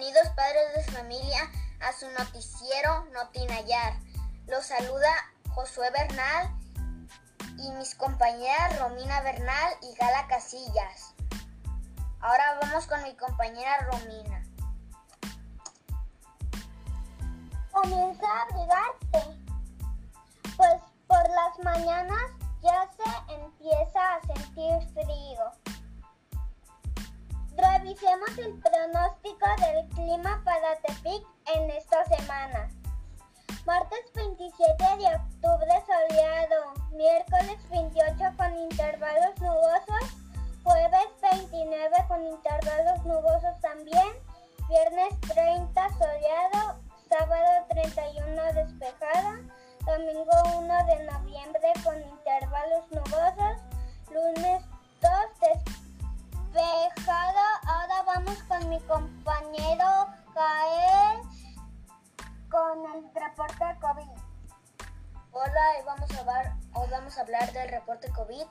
Bienvenidos padres de familia a su noticiero Notinayar. Los saluda Josué Bernal y mis compañeras Romina Bernal y Gala Casillas. Ahora vamos con mi compañera Romina. Comienza a abrigarte, pues por las mañanas ya se empieza a sentir Revisemos el pronóstico del clima para Tepic en esta semana. Martes 27 de octubre soleado, miércoles 28 con intervalos nubosos, jueves 29 con intervalos nubosos también, viernes 30 soleado, sábado 31 despejada, domingo 1 de noviembre con compañero Gael con el reporte COVID. Hola, hoy vamos a hablar, hoy vamos a hablar del reporte COVID.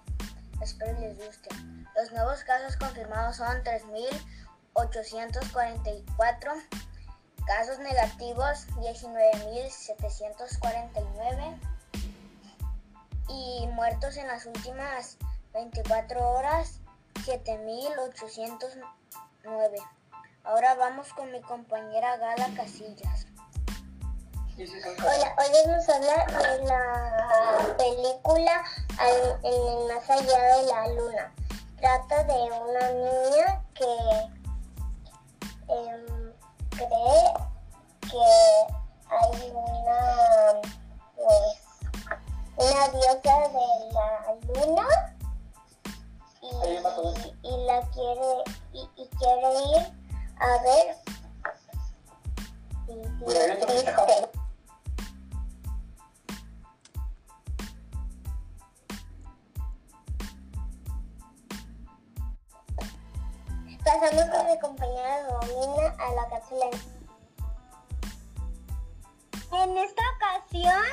Espero les guste. Los nuevos casos confirmados son 3.844, casos negativos 19.749 y muertos en las últimas 24 horas 7.809. Ahora vamos con mi compañera Gala Casillas. Hola, hoy vamos a hablar de la película En el más allá de la luna. Trata de una niña que em, cree que hay una pues una diosa de la luna y, y la quiere y, y quiere ir a ver. Pasamos con mi compañera Romina a la cápsula. En esta ocasión,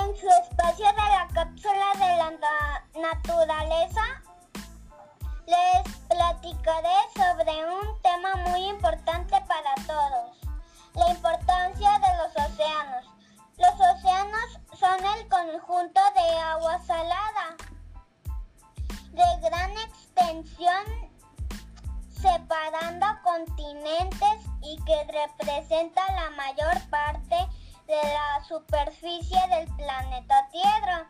en su espacio de la cápsula de la na- naturaleza, les platicaré sobre un tema muy importante para todos, la importancia de los océanos. Los océanos son el conjunto de agua salada de gran extensión separando continentes y que representa la mayor parte de la superficie del planeta Tierra.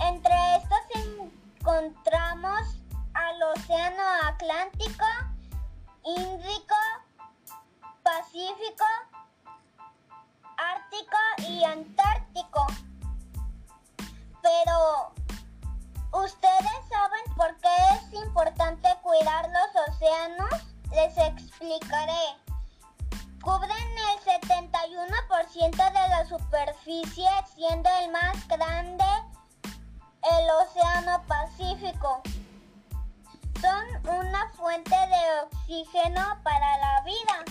Entre estos encontramos Océano Atlántico, Índico, Pacífico, Ártico y Antártico. Pero ¿Ustedes saben por qué es importante cuidar los océanos? Les explicaré. Cubren el 71% de la superficie, siendo el más grande el Océano Pacífico. Son una fuente de oxígeno para la vida.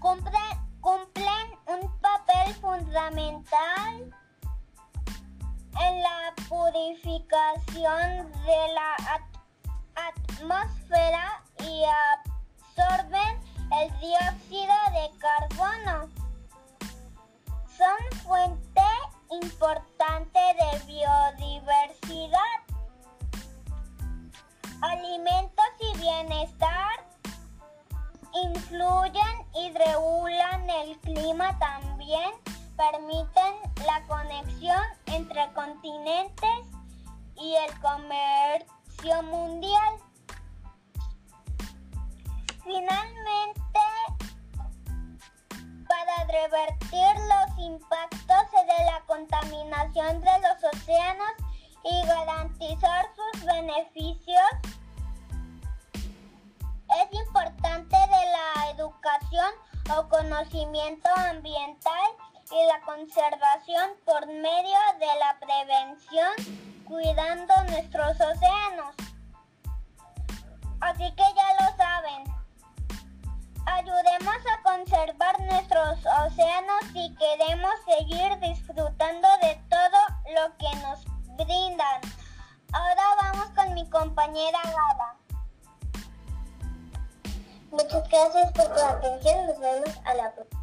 Cumplen, cumplen un papel fundamental en la purificación de la at- atmósfera y absorben el dióxido de carbono. Son fuente importante de biodiversidad, alimentos y bienestar. Influyen y regulan el clima también permiten la conexión entre continentes y el comercio mundial. Finalmente, para revertir los impactos conocimiento ambiental y la conservación por medio de la prevención, cuidando nuestros océanos. Así que ya lo saben. Ayudemos a conservar nuestros océanos si queremos seguir disfrutando de todo lo que nos brindan. Ahora vamos con mi compañera Gala. Muchas gracias por tu atención. Nos vemos a la próxima.